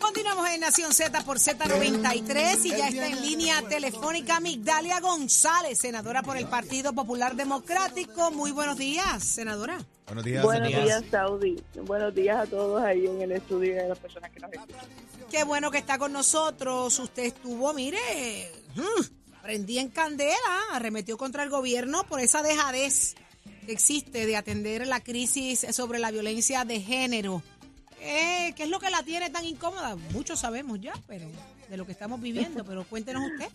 Continuamos en Nación Z por Z93 y ya está en línea telefónica Migdalia González, senadora por el Partido Popular Democrático. Muy buenos días, senadora. Buenos días, Buenos señora. días, Saudi. Buenos días a todos ahí en el estudio y a las personas que nos escuchan. Qué bueno que está con nosotros. Usted estuvo, mire, mm, prendí en candela, arremetió contra el gobierno por esa dejadez que existe de atender la crisis sobre la violencia de género. Eh, ¿Qué es lo que la tiene tan incómoda? Muchos sabemos ya, pero de lo que estamos viviendo, pero cuéntenos usted.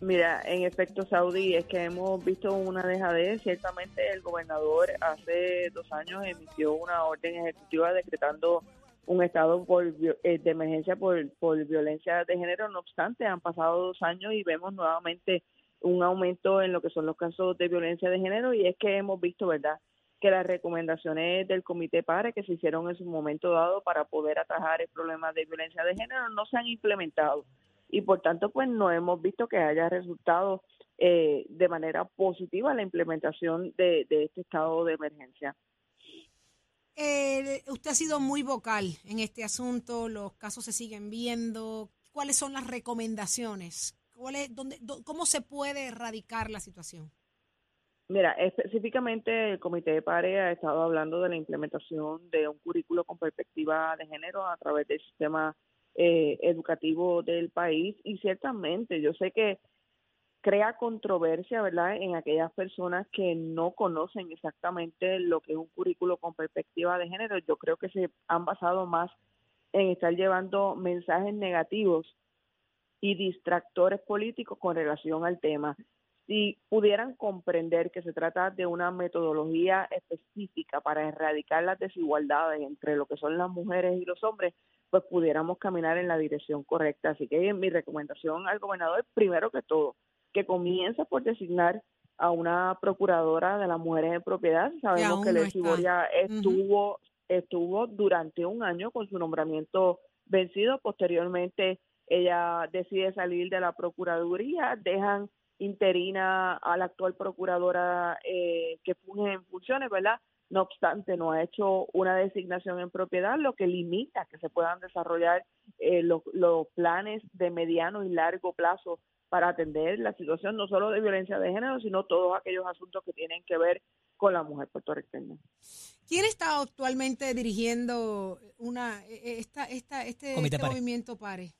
Mira, en efecto, Saudi, es que hemos visto una dejadez. Ciertamente, el gobernador hace dos años emitió una orden ejecutiva decretando un estado por, eh, de emergencia por, por violencia de género. No obstante, han pasado dos años y vemos nuevamente un aumento en lo que son los casos de violencia de género y es que hemos visto, ¿verdad?, que las recomendaciones del Comité PARE que se hicieron en su momento dado para poder atajar el problema de violencia de género no se han implementado y por tanto pues no hemos visto que haya resultado eh, de manera positiva la implementación de, de este estado de emergencia. Eh, usted ha sido muy vocal en este asunto, los casos se siguen viendo. ¿Cuáles son las recomendaciones? ¿Cuál es, dónde, dó- ¿Cómo se puede erradicar la situación? Mira, específicamente el Comité de PARE ha estado hablando de la implementación de un currículo con perspectiva de género a través del sistema eh, educativo del país y ciertamente yo sé que crea controversia, ¿verdad?, en aquellas personas que no conocen exactamente lo que es un currículo con perspectiva de género. Yo creo que se han basado más en estar llevando mensajes negativos y distractores políticos con relación al tema. Si pudieran comprender que se trata de una metodología específica para erradicar las desigualdades entre lo que son las mujeres y los hombres, pues pudiéramos caminar en la dirección correcta. Así que mi recomendación al gobernador, primero que todo, que comience por designar a una procuradora de las mujeres en propiedad. Sabemos que Leslie. Boria estuvo, estuvo durante un año con su nombramiento vencido. Posteriormente, ella decide salir de la procuraduría, dejan interina a la actual procuradora eh, que funge en funciones, ¿verdad? No obstante, no ha hecho una designación en propiedad, lo que limita que se puedan desarrollar eh, los, los planes de mediano y largo plazo para atender la situación no solo de violencia de género, sino todos aquellos asuntos que tienen que ver con la mujer puertorriqueña. ¿Quién está actualmente dirigiendo una eh, esta, esta, este, este PARE. movimiento PARE?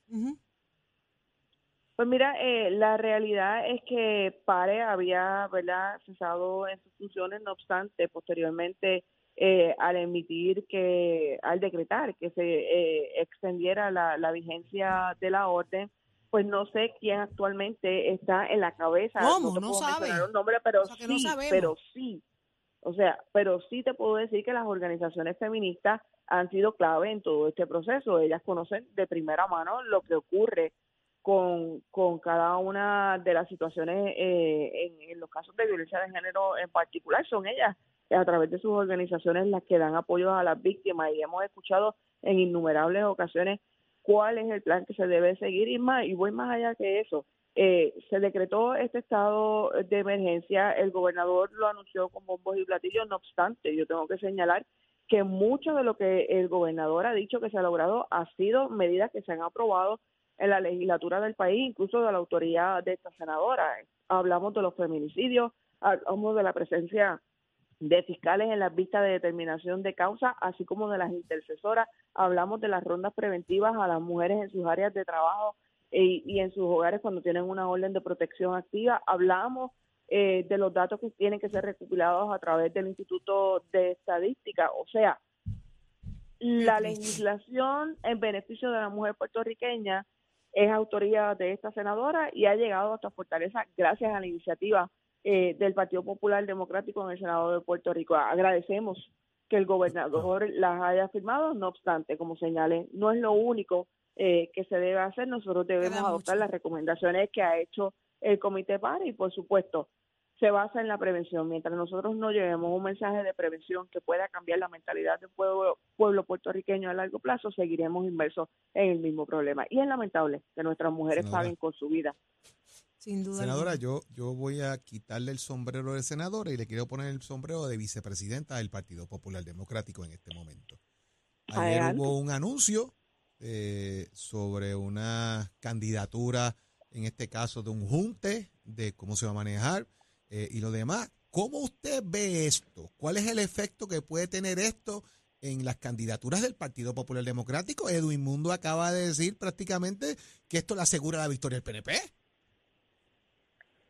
Pues mira, eh, la realidad es que PARE había ¿verdad? cesado en sus funciones, no obstante, posteriormente eh, al emitir que, al decretar que se eh, extendiera la, la vigencia de la orden, pues no sé quién actualmente está en la cabeza. ¿Cómo? No puedo sabe. nombre, pero O sea, que no sí, pero sí. O sea, pero sí te puedo decir que las organizaciones feministas han sido clave en todo este proceso. Ellas conocen de primera mano lo que ocurre con, con cada una de las situaciones eh, en, los casos de violencia de género en particular. Son ellas a través de sus organizaciones las que dan apoyo a las víctimas y hemos escuchado en innumerables ocasiones cuál es el plan que se debe seguir y más y voy más allá que eso. Eh, se decretó este estado de emergencia, el gobernador lo anunció con bombos y platillos, no obstante, yo tengo que señalar que mucho de lo que el gobernador ha dicho que se ha logrado ha sido medidas que se han aprobado en la legislatura del país, incluso de la autoridad de esta senadora. Hablamos de los feminicidios, hablamos de la presencia de fiscales en las vistas de determinación de causa, así como de las intercesoras. Hablamos de las rondas preventivas a las mujeres en sus áreas de trabajo y, y en sus hogares cuando tienen una orden de protección activa. Hablamos eh, de los datos que tienen que ser recopilados a través del Instituto de Estadística. O sea, la legislación en beneficio de la mujer puertorriqueña es autoría de esta senadora y ha llegado hasta Fortaleza gracias a la iniciativa eh, del Partido Popular Democrático en el Senado de Puerto Rico. Agradecemos que el gobernador las haya firmado, no obstante, como señalé, no es lo único eh, que se debe hacer. Nosotros debemos adoptar mucho. las recomendaciones que ha hecho el Comité PARE y, por supuesto, se basa en la prevención. Mientras nosotros no llevemos un mensaje de prevención que pueda cambiar la mentalidad del pueblo, pueblo puertorriqueño a largo plazo, seguiremos inmersos en el mismo problema. Y es lamentable que nuestras mujeres Senadora. paguen con su vida Sin duda. Senadora, yo, yo voy a quitarle el sombrero de senadora y le quiero poner el sombrero de vicepresidenta del Partido Popular Democrático en este momento. Ayer Adelante. hubo un anuncio eh, sobre una candidatura, en este caso de un junte, de cómo se va a manejar eh, y lo demás. ¿Cómo usted ve esto? ¿Cuál es el efecto que puede tener esto en las candidaturas del Partido Popular Democrático? Edwin Mundo acaba de decir prácticamente que esto le asegura la victoria del PNP.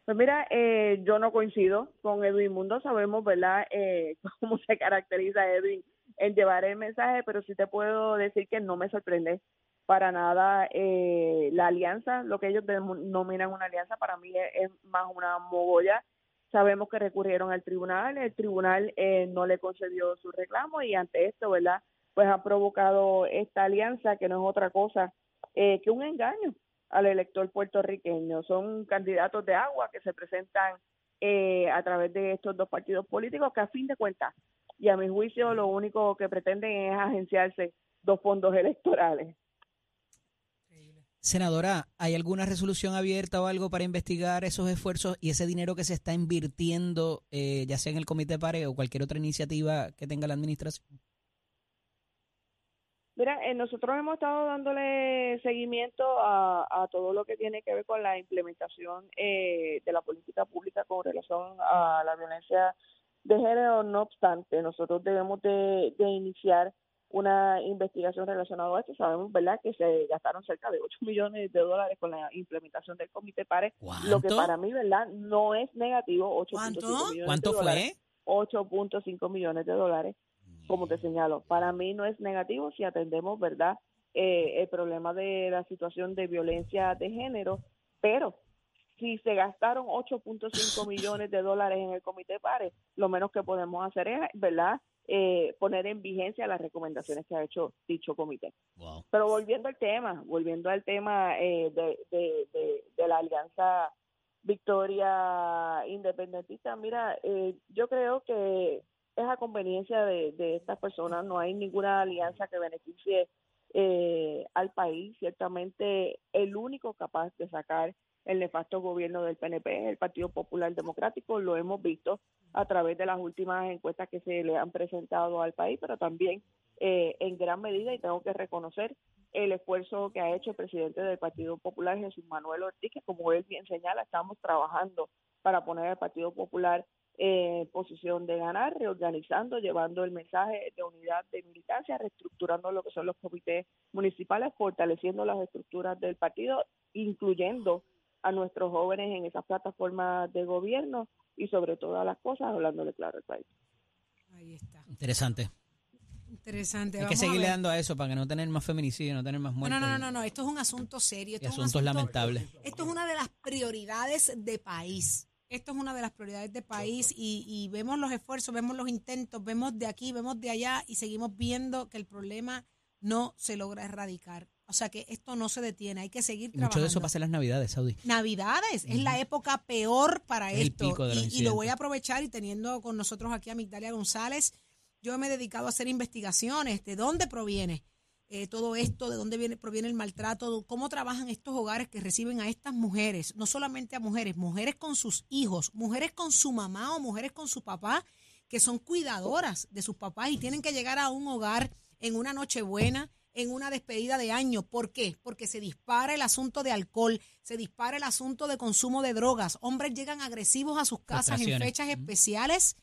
Pues mira, eh, yo no coincido con Edwin Mundo, sabemos, ¿verdad?, eh, cómo se caracteriza Edwin en llevar el mensaje, pero sí te puedo decir que no me sorprende para nada eh, la alianza, lo que ellos denominan una alianza, para mí es, es más una mogolla. Sabemos que recurrieron al tribunal, el tribunal eh, no le concedió su reclamo y ante esto, ¿verdad?, pues ha provocado esta alianza que no es otra cosa eh, que un engaño al elector puertorriqueño. Son candidatos de agua que se presentan eh, a través de estos dos partidos políticos que a fin de cuentas y a mi juicio lo único que pretenden es agenciarse dos fondos electorales. Senadora, ¿hay alguna resolución abierta o algo para investigar esos esfuerzos y ese dinero que se está invirtiendo, eh, ya sea en el Comité PARE o cualquier otra iniciativa que tenga la administración? Mira, eh, nosotros hemos estado dándole seguimiento a, a todo lo que tiene que ver con la implementación eh, de la política pública con relación a la violencia de género. No obstante, nosotros debemos de, de iniciar una investigación relacionada a esto. Sabemos, ¿verdad?, que se gastaron cerca de 8 millones de dólares con la implementación del Comité PARE, lo que para mí, ¿verdad?, no es negativo. 8.5 ¿Cuánto? millones ¿Cuánto de dólares. fue? 8.5 millones de dólares, como te señalo. Para mí no es negativo si atendemos, ¿verdad?, eh, el problema de la situación de violencia de género, pero si se gastaron 8.5 millones de dólares en el comité PARE, lo menos que podemos hacer es, ¿verdad?, eh, poner en vigencia las recomendaciones que ha hecho dicho comité. Wow. Pero volviendo al tema, volviendo al tema eh, de, de, de, de la alianza Victoria Independentista, mira, eh, yo creo que es a conveniencia de, de estas personas, no hay ninguna alianza que beneficie eh, al país. Ciertamente el único capaz de sacar el nefasto gobierno del PNP el Partido Popular Democrático, lo hemos visto a través de las últimas encuestas que se le han presentado al país, pero también eh, en gran medida, y tengo que reconocer el esfuerzo que ha hecho el presidente del Partido Popular, Jesús Manuel Ortiz, que como él bien señala, estamos trabajando para poner al Partido Popular en posición de ganar, reorganizando, llevando el mensaje de unidad de militancia, reestructurando lo que son los comités municipales, fortaleciendo las estructuras del partido, incluyendo a nuestros jóvenes en esas plataformas de gobierno y sobre todas las cosas hablándole claro al país. Ahí está. Interesante. Interesante. Hay que Vamos a seguirle ver. dando a eso para que no tener más feminicidio, no tener más No, muertes. no, no, no, no, esto es un asunto serio. Y Esto es un asuntos asunto- lamentables. Esto es una de las prioridades de país. Esto es una de las prioridades de país y, y vemos los esfuerzos, vemos los intentos, vemos de aquí, vemos de allá y seguimos viendo que el problema no se logra erradicar. O sea que esto no se detiene, hay que seguir Y trabajando. mucho de eso pasa en las Navidades, Saudi. Navidades es la época peor para Es el esto. pico de los y, y lo voy a aprovechar y teniendo con nosotros aquí a Migdalia González, yo me he dedicado a hacer investigaciones de dónde proviene eh, todo esto, de dónde viene, proviene el maltrato, cómo trabajan estos hogares que reciben a estas mujeres, no solamente a mujeres, mujeres con sus hijos, mujeres con su mamá o mujeres con su papá, que son cuidadoras de sus papás y tienen que llegar a un hogar en una nochebuena, en una despedida de año. ¿Por qué? Porque se dispara el asunto de alcohol, se dispara el asunto de consumo de drogas. Hombres llegan agresivos a sus casas en fechas especiales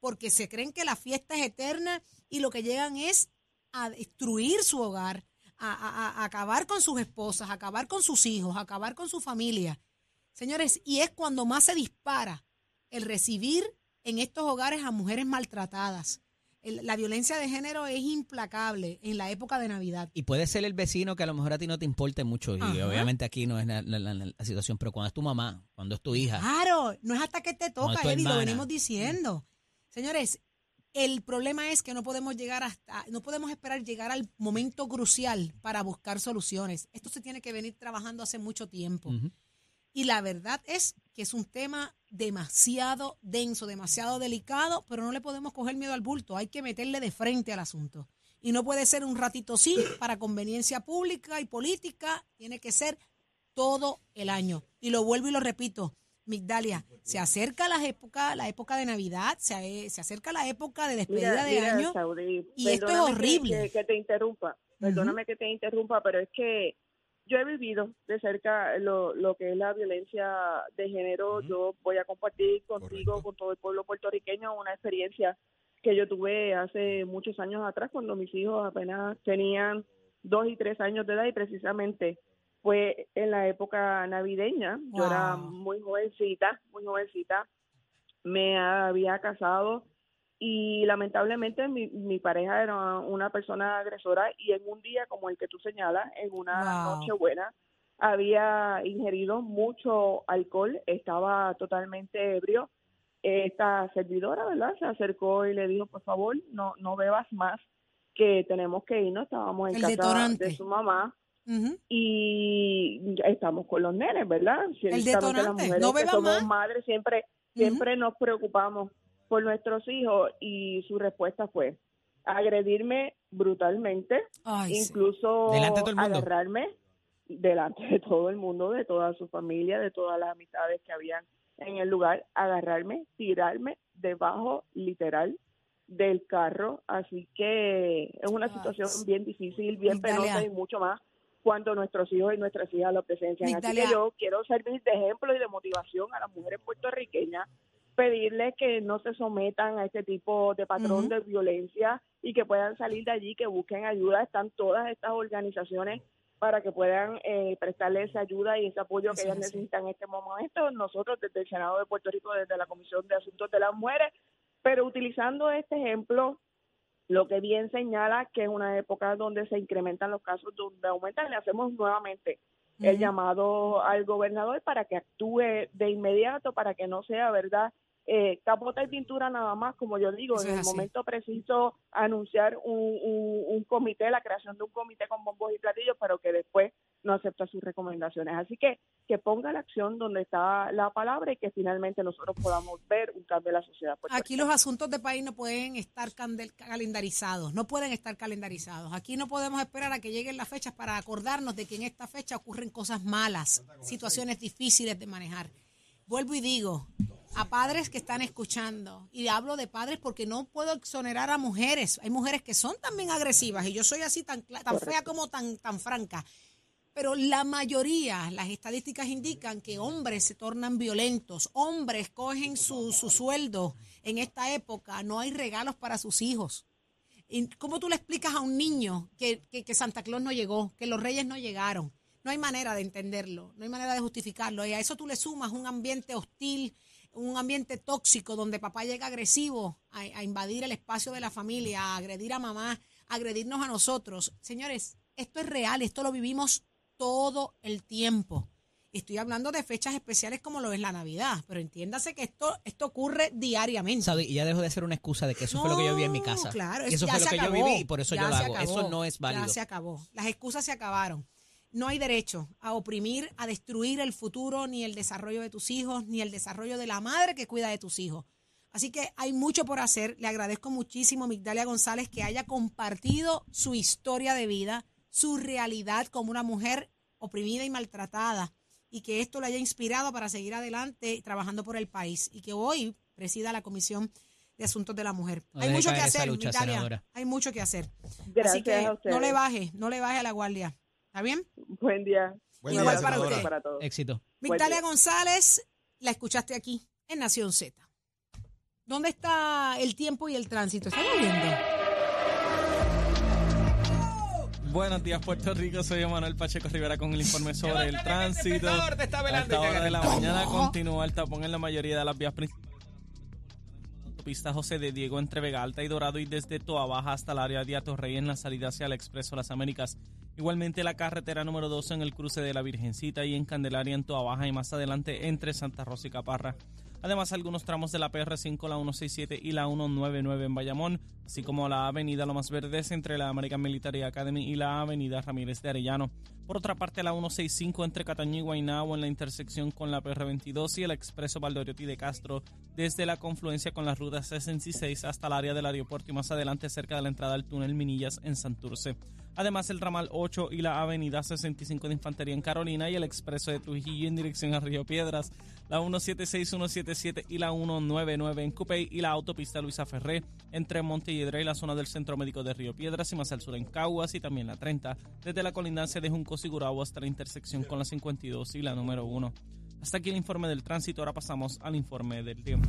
porque se creen que la fiesta es eterna y lo que llegan es a destruir su hogar, a, a- a acabar con sus esposas, a acabar con sus hijos, a acabar con su familia. Señores, y es cuando más se dispara el recibir en estos hogares a mujeres maltratadas. El- la violencia de género es implacable en la época de Navidad. Y puede ser el vecino que a lo mejor a ti no te importe mucho. Y Ajá. obviamente aquí no es la, la- la- la situación, pero cuando es tu mamá, cuando es tu hija. Claro, no es hasta que te toca, Eddie, lo venimos diciendo. Señores, el problema es que no podemos llegar hasta, no podemos esperar llegar al momento crucial para buscar soluciones. Esto se tiene que venir trabajando hace mucho tiempo. Y la verdad es que es un tema demasiado denso, demasiado delicado, pero no le podemos coger miedo al bulto, hay que meterle de frente al asunto. Y no puede ser un ratito sí para conveniencia pública y política, tiene que ser todo el año. Y lo vuelvo y lo repito, Migdalia, se acerca la época, la época de Navidad, se, se acerca la época de despedida de Mira, año y esto es horrible. Que, que te interrumpa, perdóname que te interrumpa, pero es que yo he vivido de cerca lo, lo que es la violencia de género. Yo voy a compartir contigo, Correcto. con todo el pueblo puertorriqueño, una experiencia que yo tuve hace muchos años atrás, cuando mis hijos apenas tenían dos y tres años de edad y precisamente fue en la época navideña. Yo era muy jovencita, muy jovencita. Me había casado y lamentablemente mi, mi pareja era una persona agresora y en un día como el que tú señalas, en una Wow. noche buena, había ingerido mucho alcohol, estaba totalmente ebrio. Esta servidora, ¿verdad? Se acercó y le dijo, por favor, no, no bebas más, que tenemos que irnos. Estábamos en El casa detonante. de su mamá y estamos con los nenes, ¿verdad? Ciertamente detonante, las mujeres no que beba somos más. madres siempre siempre nos preocupamos por nuestros hijos y su respuesta fue agredirme brutalmente, Ay, sí. incluso Delante de todo el mundo. agarrarme delante de todo el mundo, de toda su familia, de todas las amistades que habían en el lugar, agarrarme, tirarme debajo literal del carro, así que es una Ay, situación sí. bien difícil, bien Migdalia. penosa y mucho más cuando nuestros hijos y nuestras hijas lo presencian. Así que yo quiero servir de ejemplo y de motivación a las mujeres puertorriqueñas, pedirles que no se sometan a este tipo de patrón de violencia y que puedan salir de allí, que busquen ayuda. Están todas estas organizaciones para que puedan eh, prestarle esa ayuda y ese apoyo que ellas es así. necesitan en este momento. Nosotros desde el Senado de Puerto Rico, desde la Comisión de Asuntos de las Mujeres, pero utilizando este ejemplo, lo que bien señala que es una época donde se incrementan los casos, donde aumentan, le hacemos nuevamente el llamado al gobernador para que actúe de inmediato, para que no sea, ¿verdad? Eh, capota y pintura nada más, como yo digo, Eso en el así. momento preciso anunciar un, un, un comité, la creación de un comité con bombos y platillos, pero que después no acepta sus recomendaciones. Así que que ponga la acción donde está la palabra y que finalmente nosotros podamos ver un cambio en la sociedad. Aquí los asuntos de país no pueden estar candel- calendarizados, no pueden estar calendarizados. Aquí no podemos esperar a que lleguen las fechas para acordarnos de que en esta fecha ocurren cosas malas, situaciones difíciles de manejar. Vuelvo y digo, a padres que están escuchando, y hablo de padres porque no puedo exonerar a mujeres. Hay mujeres que son también agresivas y yo soy así tan, tan fea como tan, tan franca. Pero la mayoría, las estadísticas indican que hombres se tornan violentos, hombres cogen su, su sueldo en esta época, no hay regalos para sus hijos. ¿Y ¿Cómo tú le explicas a un niño que, que- que Santa Claus no llegó, que los reyes no llegaron? No hay manera de entenderlo, no hay manera de justificarlo. Y a eso tú le sumas un ambiente hostil, un ambiente tóxico donde papá llega agresivo a, a invadir el espacio de la familia, a agredir a mamá, a agredirnos a nosotros. Señores, esto es real, esto lo vivimos todo el tiempo. Estoy hablando de fechas especiales como lo es la Navidad, pero entiéndase que esto, esto ocurre diariamente. ¿Sabe? Y ya dejó de ser una excusa de que eso fue lo que yo vi en mi casa. Claro, eso fue lo que yo viví y por eso yo lo hago. acabó, Eso no es válido. Ya se acabó. Las excusas se acabaron. No hay derecho a oprimir, a destruir el futuro, ni el desarrollo de tus hijos, ni el desarrollo de la madre que cuida de tus hijos. Así que hay mucho por hacer. Le agradezco muchísimo a Migdalia González que haya compartido su historia de vida, su realidad como una mujer oprimida y maltratada, y que esto le haya inspirado para seguir adelante trabajando por el país, y que hoy presida la Comisión de Asuntos de la Mujer. No hay mucho que hacer, lucha, Migdalia. senadora. Hay mucho que hacer. Gracias Así que no le baje, no le baje a la guardia. ¿Está bien? Buen día. Buen Un día, abrazo para usted. para todos. Éxito. Día. González, la escuchaste aquí en Nación Z. ¿Dónde está el tiempo y el tránsito? ¿Está lloviendo? Buenos días, Puerto Rico. Soy Emanuel Pacheco Rivera con el informe sobre el tránsito. A esta hora de la mañana continúa el tapón en la mayoría de las vías principales. Autopista José de Diego entre Vega Alta y Dorado y desde Toa Baja hasta el área de Atorrey en la salida hacia el Expreso Las Américas. Igualmente la carretera número 2 en el cruce de la Virgencita y en Candelaria en Toa Baja y más adelante entre Santa Rosa y Caparra. Además, algunos tramos de la PR5, la 167 y la 199 en Bayamón, así como la avenida Lomas Verdes entre la American Military Academy y la avenida Ramírez de Arellano. Por otra parte, la 165 entre Cataño y Guaynabo en la intersección con la PR22 y el expreso Valdoriotti de Castro desde la confluencia con la ruta 66 hasta el área del aeropuerto y más adelante cerca de la entrada al túnel Minillas en Santurce. Además, el ramal 8 y la avenida 65 de Infantería en Carolina y el expreso de Trujillo en dirección a Río Piedras, la 176, 177 y la 199 en Cupey y la autopista Luisa Ferré entre Montelledra y la zona del Centro Médico de Río Piedras y más al sur en Caguas y también la 30, desde la colindancia de Junco Sigurao hasta la intersección con la 52 y la número 1. Hasta aquí el informe del tránsito, ahora pasamos al informe del tiempo.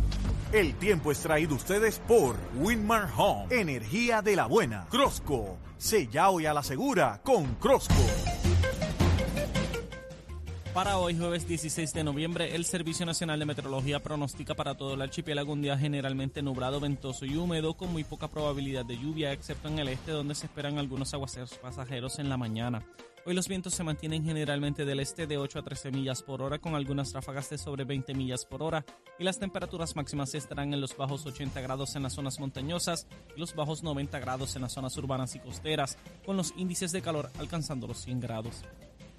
El tiempo es traído ustedes por Winmar Home, energía de la buena. Crosco, sella hoy a la segura con Crosco. Para hoy, jueves 16 de noviembre, el Servicio Nacional de Meteorología pronostica para todo el archipiélago un día generalmente nublado, ventoso y húmedo, con muy poca probabilidad de lluvia, excepto en el este, donde se esperan algunos aguaceros pasajeros en la mañana. Hoy los vientos se mantienen generalmente del este de 8 a 13 millas por hora, con algunas ráfagas de sobre 20 millas por hora, y las temperaturas máximas estarán en los bajos 80 grados en las zonas montañosas y los bajos 90 grados en las zonas urbanas y costeras, con los índices de calor alcanzando los 100 grados.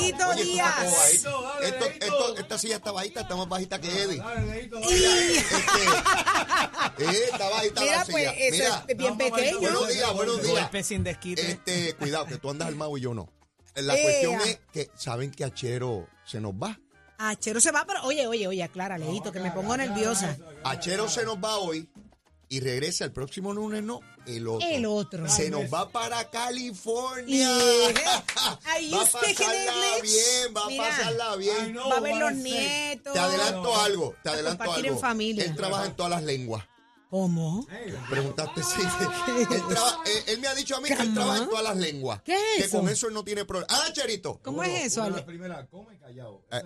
Leito Díaz. esto. Esto, esto, esta silla está bajita, está más bajita que Eddie. Y- Eh, está bajita Mira, la pues silla. eso Mira, es bien pequeño. buenos días, buenos días. Golpe sin desquite. Este, cuidado, que tú andas armado y yo no. La Ea. cuestión es que saben que Achero se nos va. Achero se va, pero oye, oye, oye, aclara, Leito, que me pongo nerviosa. Achero se nos va hoy y regresa el próximo lunes, no, el otro. El otro. Se nos va para California. Are va a pasarla bien, va a pasarla bien. Va a ver los nietos. Te adelanto algo, te adelanto algo. en familia. Él trabaja en todas las lenguas. ¿Cómo? Preguntaste si él, traba- él- él me ha dicho a mí que él trabaja en todas las lenguas. ¿Qué es que eso? con eso él no tiene problema. Ah, Cherito. ¿Cómo es eso, Ale? primera, come callado. Eh,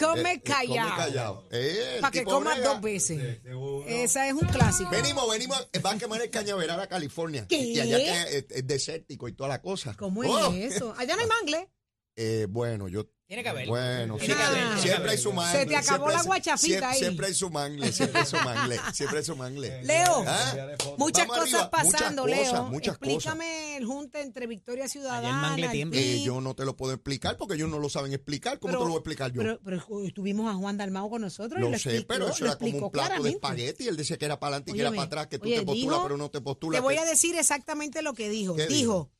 Come Eh, eh, callado. Come callado. Eh, Para que comas dos veces. Esa es un clásico. Venimos, venimos, eh, va a quemar el cañaveral a California. ¿Qué? Y allá que es, es desértico y toda la cosa. ¿Cómo Oh. es eso? Allá no hay mangle. Eh, bueno, yo. Tiene que haber. Bueno, sí, siempre haber. hay su mangle. Se te acabó siempre la hay- guachafita siempre, ahí. Siempre hay su mangle, siempre hay su mangle, siempre hay su mangle. Leo, ¿Ah? muchas Vamos cosas arriba, pasando, muchas Leo. cosas, muchas Explícame el junte entre Victoria Ciudadana. El. Eh, yo no te lo puedo explicar porque ellos no lo saben explicar. ¿Cómo Pero- te lo voy a explicar yo? Pero, pero tuvimos a Juan Dalmao con nosotros y lo lo sé, explicó, pero eso lo era como explicó un plato de espagueti. Él decía que era para adelante y que era para atrás, que tú oye, te postulas, dijo- pero no te postulas. Te voy que- a decir exactamente lo que dijo. ¿Qué Dijo,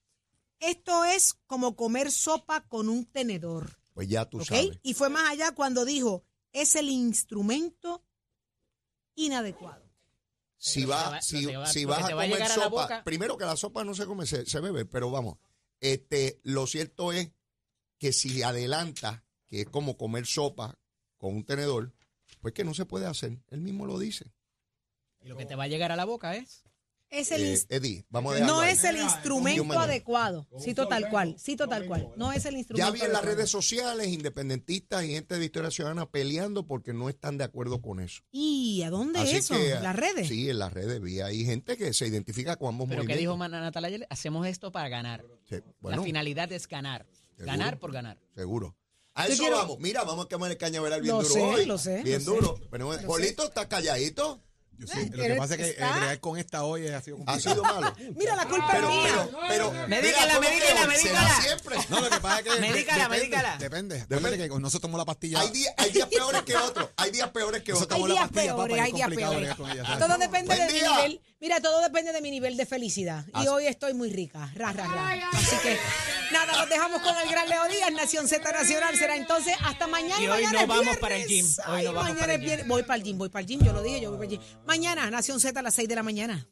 esto es como comer sopa con un tenedor. Pues ya tú ¿Ok? sabes. Y fue más allá cuando dijo, es el instrumento inadecuado. Si, va, si, va- si vas a te va a comer a sopa, boca- primero que la sopa no se come, se, se bebe, pero vamos, este, lo cierto es que si adelanta, que es como comer sopa con un tenedor, pues que no se puede hacer. Él mismo lo dice. Y lo que te va a llegar a la boca es. Es el Eh, ins- Eddie, vamos a dejarlo no ahí. es el instrumento adecuado. Cito tal cual, cito tal cual. No es el instrumento Ya vi en las redes sociales independentistas y gente de Victoria Ciudadana peleando porque no están de acuerdo con eso. ¿Y a dónde Así eso? que, ¿Las redes? Sí, en las redes vi ahí gente que se identifica con ambos Pero ¿qué movimientos. dijo Mana- Natalia ayer? Hacemos esto para ganar. Sí, bueno, la finalidad es ganar. Seguro. Ganar por ganar. seguro. A eso quiero- vamos. Mira, vamos a quemar el cañaveral bien Lo duro sé, hoy. lo sé, Bien lo duro. Pero, Polito está calladito. Yo sí, lo que pasa es que está- bregar con esta hoy ha sido Ha complicado. sido malo. Mira, la culpa Pero, es mía. pero, pero. Medícala, mira, ¿cómo medícala, medícala. siempre. No, lo que pasa es que. Medícala, depende, medícala. Depende. Depende que nosotros tomamos la pastilla. Hay días, hay días peores que otros. Hay días peores que otros. Hay días peores, hay días. Todo depende de mi nivel. Mira, todo depende de mi nivel de felicidad. Y hoy estoy muy rica. Ra, ra, ra. Así que, nada, nos dejamos con el gran Leo Díaz. Nación Z Nacional será entonces hasta mañana. Y hoy mañana no vamos viernes. para el gym. Hoy Ay, no vamos mañana para el gym. Voy para el gym, voy para el gym. Yo lo dije, yo voy para el gym. Mañana, Nación Z a las 6 de la mañana.